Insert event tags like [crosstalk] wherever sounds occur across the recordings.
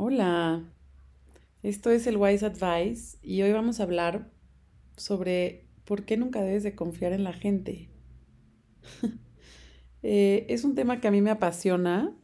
Hola, esto es el Wise Advice y hoy vamos a hablar sobre por qué nunca debes de confiar en la gente. [laughs] Eh, es un tema que a mí me apasiona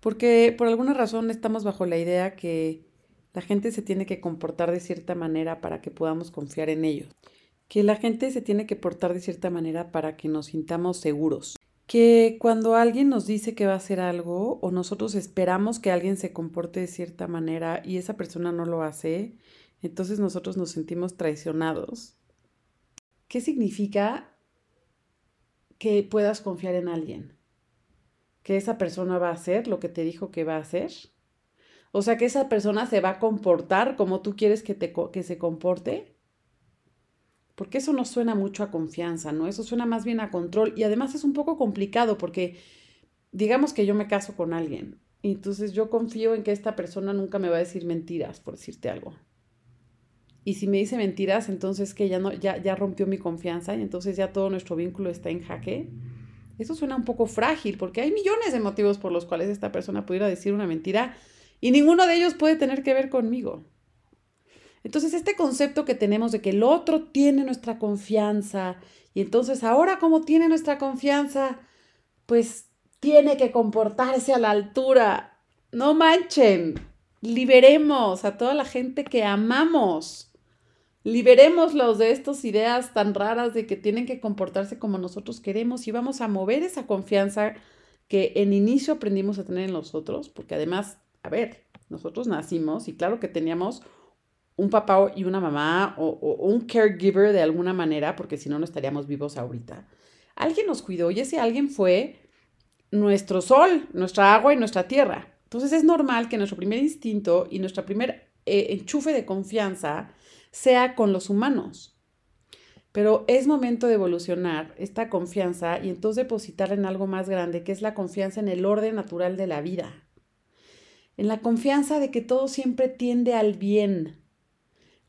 porque por alguna razón estamos bajo la idea que la gente se tiene que comportar de cierta manera para que podamos confiar en ellos, que la gente se tiene que portar de cierta manera para que nos sintamos seguros que cuando alguien nos dice que va a hacer algo o nosotros esperamos que alguien se comporte de cierta manera y esa persona no lo hace, entonces nosotros nos sentimos traicionados. ¿Qué significa que puedas confiar en alguien? ¿Que esa persona va a hacer lo que te dijo que va a hacer? O sea, que esa persona se va a comportar como tú quieres que, te, que se comporte porque eso no suena mucho a confianza, ¿no? Eso suena más bien a control y además es un poco complicado porque digamos que yo me caso con alguien y entonces yo confío en que esta persona nunca me va a decir mentiras, por decirte algo. Y si me dice mentiras, entonces que ya no ya ya rompió mi confianza y entonces ya todo nuestro vínculo está en jaque. Eso suena un poco frágil porque hay millones de motivos por los cuales esta persona pudiera decir una mentira y ninguno de ellos puede tener que ver conmigo. Entonces, este concepto que tenemos de que el otro tiene nuestra confianza y entonces ahora como tiene nuestra confianza, pues tiene que comportarse a la altura. No manchen, liberemos a toda la gente que amamos. Liberémoslos de estas ideas tan raras de que tienen que comportarse como nosotros queremos y vamos a mover esa confianza que en inicio aprendimos a tener en los otros, porque además, a ver, nosotros nacimos y claro que teníamos un papá y una mamá o, un caregiver de alguna manera, porque si no, no estaríamos vivos ahorita. Alguien nos cuidó y ese alguien fue nuestro sol, nuestra agua y nuestra tierra. Entonces es normal que nuestro primer instinto y nuestro primer eh, enchufe de confianza sea con los humanos. Pero es momento de evolucionar esta confianza y entonces depositarla en algo más grande, que es la confianza en el orden natural de la vida. En la confianza de que todo siempre tiende al bien,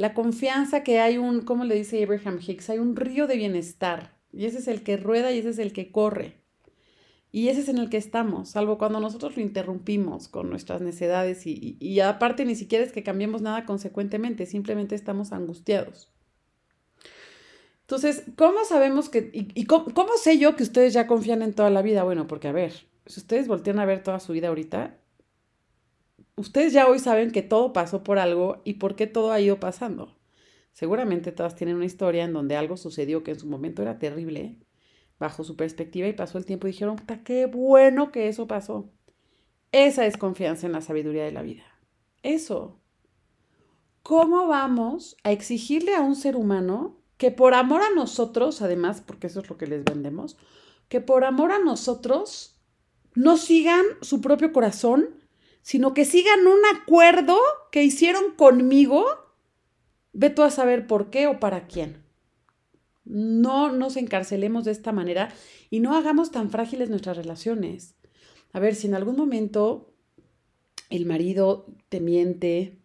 la confianza que hay un, como le dice Abraham Hicks, hay un río de bienestar. Y ese es el que rueda y ese es el que corre. Y ese es en el que estamos, salvo cuando nosotros lo interrumpimos con nuestras necedades y, aparte ni siquiera es que cambiemos nada consecuentemente, simplemente estamos angustiados. Entonces, ¿cómo sabemos que, y, cómo, cómo, sé yo que ustedes ya confían en toda la vida? Bueno, porque a ver, si ustedes voltean a ver toda su vida ahorita, ustedes ya hoy saben que todo pasó por algo y por qué todo ha ido pasando. Seguramente todas tienen una historia en donde algo sucedió que en su momento era terrible, bajo su perspectiva, y pasó el tiempo y dijeron, qué bueno que eso pasó. Esa es confianza en la sabiduría de la vida. Eso. ¿Cómo vamos a exigirle a un ser humano que por amor a nosotros, además, porque eso es lo que les vendemos, que por amor a nosotros no sigan su propio corazón sino que sigan un acuerdo que hicieron conmigo, ve tú a saber por qué o para quién. No nos encarcelemos de esta manera y no hagamos tan frágiles nuestras relaciones. A ver, si en algún momento el marido te miente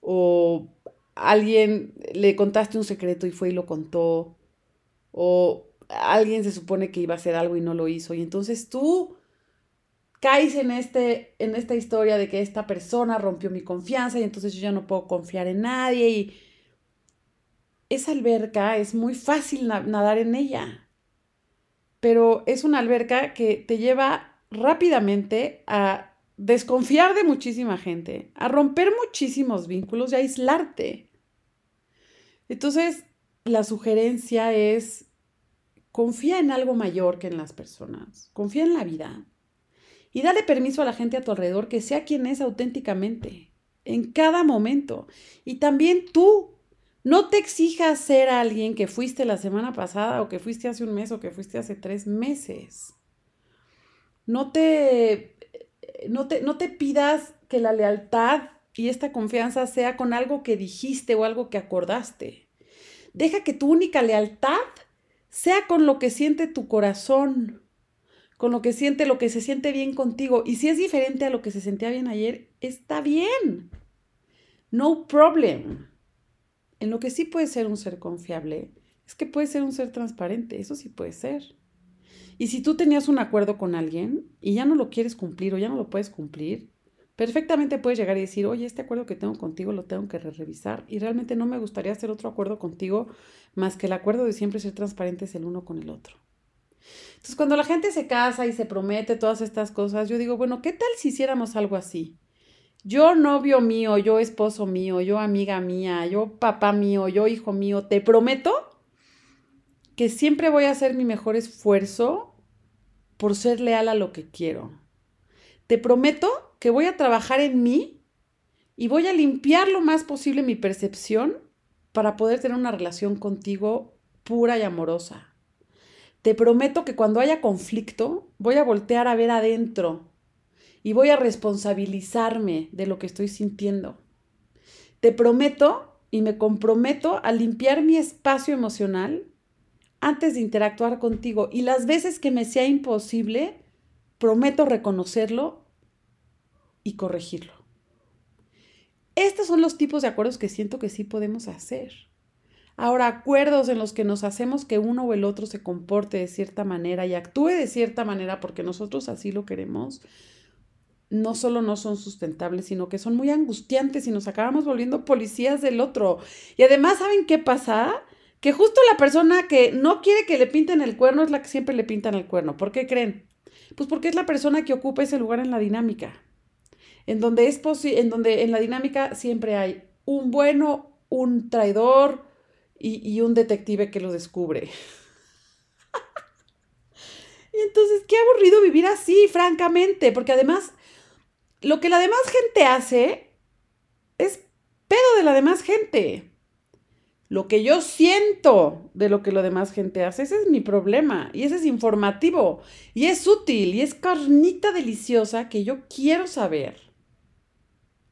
o alguien le contaste un secreto y fue y lo contó o alguien se supone que iba a hacer algo y no lo hizo y entonces tú caes en, este, en esta historia de que esta persona rompió mi confianza y entonces yo ya no puedo confiar en nadie y esa alberca es muy fácil nadar en ella, pero es una alberca que te lleva rápidamente a desconfiar de muchísima gente, a romper muchísimos vínculos y a aislarte. Entonces, la sugerencia es, confía en algo mayor que en las personas, confía en la vida, y dale permiso a la gente a tu alrededor que sea quien es auténticamente, en cada momento. Y también tú, no te exijas ser alguien que fuiste la semana pasada o que fuiste hace un mes o que fuiste hace tres meses. No te, no te, no te pidas que la lealtad y esta confianza sea con algo que dijiste o algo que acordaste. Deja que tu única lealtad sea con lo que siente tu corazón con lo que siente, lo que se siente bien contigo. Y si es diferente a lo que se sentía bien ayer, está bien. No problem. En lo que sí puede ser un ser confiable es que puede ser un ser transparente. Eso sí puede ser. Y si tú tenías un acuerdo con alguien y ya no lo quieres cumplir o ya no lo puedes cumplir, Perfectamente puedes llegar y decir, oye, este acuerdo que tengo contigo lo tengo que revisar y realmente no me gustaría hacer otro acuerdo contigo más que el acuerdo de siempre ser transparentes el uno con el otro. Entonces, cuando la gente se casa y se promete todas estas cosas, yo digo, bueno, ¿qué tal si hiciéramos algo así? Yo novio mío, yo esposo mío, yo amiga mía, yo papá mío, yo hijo mío, te prometo que siempre voy a hacer mi mejor esfuerzo por ser leal a lo que quiero. Te prometo que voy a trabajar en mí y voy a limpiar lo más posible mi percepción para poder tener una relación contigo pura y amorosa. Te prometo que cuando haya conflicto voy a voltear a ver adentro y voy a responsabilizarme de lo que estoy sintiendo. Te prometo y me comprometo a limpiar mi espacio emocional antes de interactuar contigo y las veces que me sea imposible, prometo reconocerlo y corregirlo. Estos son los tipos de acuerdos que siento que sí podemos hacer. Ahora, acuerdos en los que nos hacemos que uno o el otro se comporte de cierta manera y actúe de cierta manera porque nosotros así lo queremos, no solo no son sustentables, sino que son muy angustiantes y nos acabamos volviendo policías del otro. Y además, ¿saben qué pasa? Que justo la persona que no quiere que le pinten el cuerno es la que siempre le pintan el cuerno. ¿Por qué creen? Pues porque es la persona que ocupa ese lugar en la dinámica. En donde es en donde en la dinámica siempre hay un bueno, un traidor y, y un detective que lo descubre. [laughs] y entonces, qué aburrido vivir así, francamente, porque además lo que la demás gente hace es pedo de la demás gente. Lo que yo siento de lo que la demás gente hace, ese es mi problema. Y ese es informativo. Y es útil. Y es carnita deliciosa que yo quiero saber.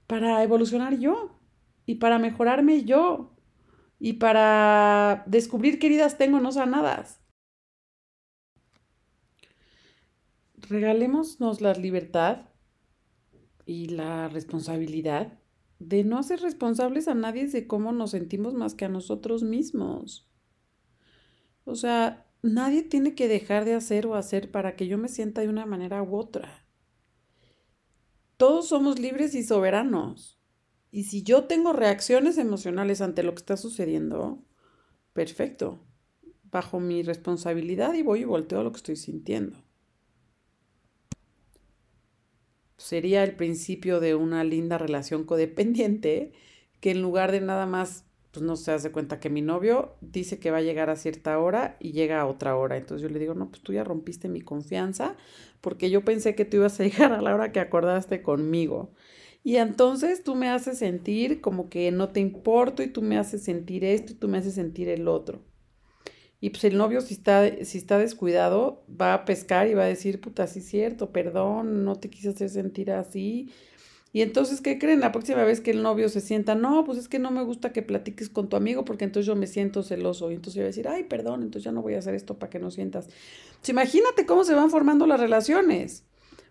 Para evolucionar yo. Y para mejorarme yo. Y para descubrir qué heridas tengo no sanadas. Regalémonos la libertad y la responsabilidad de no ser responsables a nadie de cómo nos sentimos más que a nosotros mismos. O sea, nadie tiene que dejar de hacer o hacer para que yo me sienta de una manera u otra. Todos somos libres y soberanos. Y si yo tengo reacciones emocionales ante lo que está sucediendo, perfecto. Bajo mi responsabilidad y voy y volteo lo que estoy sintiendo. sería el principio de una linda relación codependiente que en lugar de nada más, pues no se hace cuenta que mi novio dice que va a llegar a cierta hora y llega a otra hora. Entonces yo le digo, no, pues tú ya rompiste mi confianza porque yo pensé que tú ibas a [laughs] llegar a la hora que acordaste conmigo. Y entonces tú me haces sentir como que no te importo y tú me haces sentir esto y tú me haces sentir el otro. Y pues el novio, si está, si está descuidado, va a pescar y va a decir, puta, sí es cierto, perdón, no te quise hacer sentir así. Y entonces, ¿qué creen? La próxima vez que el novio se sienta, no, pues es que no me gusta que platiques con tu amigo porque entonces yo me siento celoso. Y entonces voy a decir, ay, perdón, entonces ya no voy a hacer esto para que no sientas. Pues imagínate cómo se van formando las relaciones.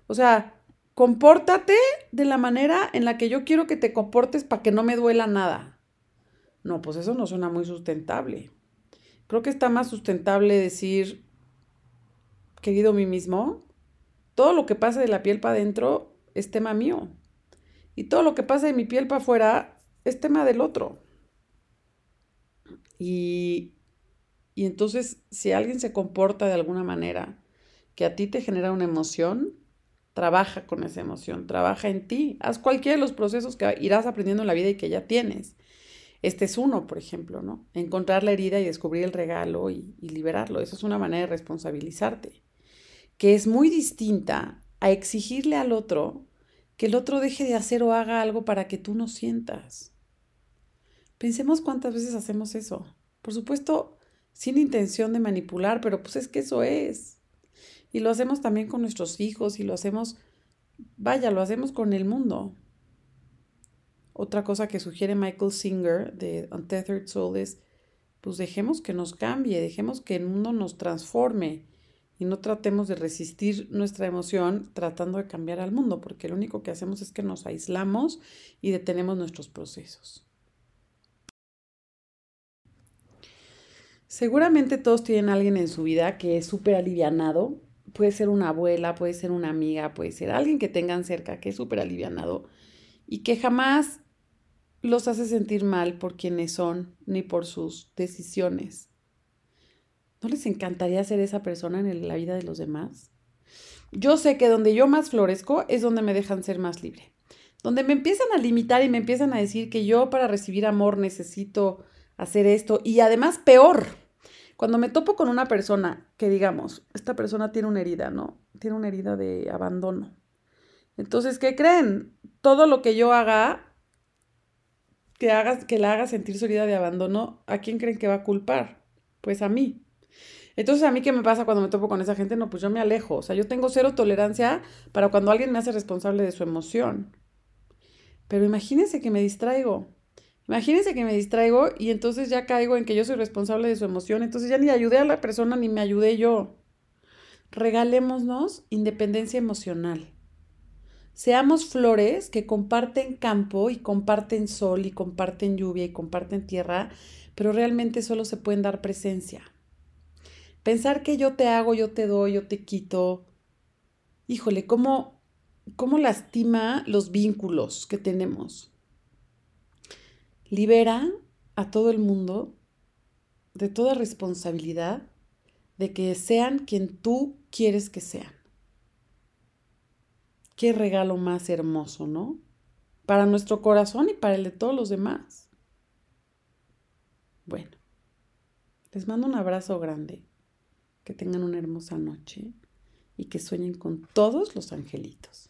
O sea, compórtate de la manera en la que yo quiero que te comportes para que no me duela nada. No, pues eso no suena muy sustentable. Creo que está más sustentable decir, querido mí mismo, todo lo que pasa de la piel para adentro es tema mío. Y todo lo que pasa de mi piel para afuera es tema del otro. Y, y entonces, si alguien se comporta de alguna manera que a ti te genera una emoción, trabaja con esa emoción, trabaja en ti, haz cualquiera de los procesos que irás aprendiendo en la vida y que ya tienes. Este es uno, por ejemplo, ¿no? Encontrar la herida y descubrir el regalo y, liberarlo. Esa es una manera de responsabilizarte, que es muy distinta a exigirle al otro que el otro deje de hacer o haga algo para que tú no sientas. Pensemos cuántas veces hacemos eso. Por supuesto, sin intención de manipular, pero pues es que eso es. Y lo hacemos también con nuestros hijos y lo hacemos, vaya, lo hacemos con el mundo. Otra cosa que sugiere Michael Singer de Untethered Soul es, pues dejemos que nos cambie, dejemos que el mundo nos transforme y no tratemos de resistir nuestra emoción tratando de cambiar al mundo, porque lo único que hacemos es que nos aislamos y detenemos nuestros procesos. Seguramente todos tienen alguien en su vida que es súper alivianado puede ser una abuela, puede ser una amiga, puede ser alguien que tengan cerca, que es súper alivianado y que jamás los hace sentir mal por quienes son ni por sus decisiones. ¿No les encantaría ser esa persona en la vida de los demás? Yo sé que donde yo más florezco es donde me dejan ser más libre. Donde me empiezan a limitar y me empiezan a decir que yo para recibir amor necesito hacer esto y además peor. Cuando me topo con una persona que digamos, esta persona tiene una herida, ¿no? Tiene una herida de abandono. Entonces, ¿qué creen? Todo lo que yo haga que, haga, que la haga sentir su herida de abandono, ¿a quién creen que va a culpar? Pues a mí. Entonces, ¿a mí qué me pasa cuando me topo con esa gente? No, pues yo me alejo. O sea, yo tengo cero tolerancia para cuando alguien me hace responsable de su emoción. Pero imagínense que me distraigo. Imagínense que me distraigo y entonces ya caigo en que yo soy responsable de su emoción. Entonces ya ni ayudé a la persona ni me ayudé yo. Regalémonos independencia emocional. Seamos flores que comparten campo y comparten sol y comparten lluvia y comparten tierra, pero realmente solo se pueden dar presencia. Pensar que yo te hago, yo te doy, yo te quito. Híjole, ¿cómo, cómo lastima los vínculos que tenemos? Libera a todo el mundo de toda responsabilidad de que sean quien tú quieres que sean. Qué regalo más hermoso, ¿no? Para nuestro corazón y para el de todos los demás. Bueno, les mando un abrazo grande, que tengan una hermosa noche y que sueñen con todos los angelitos.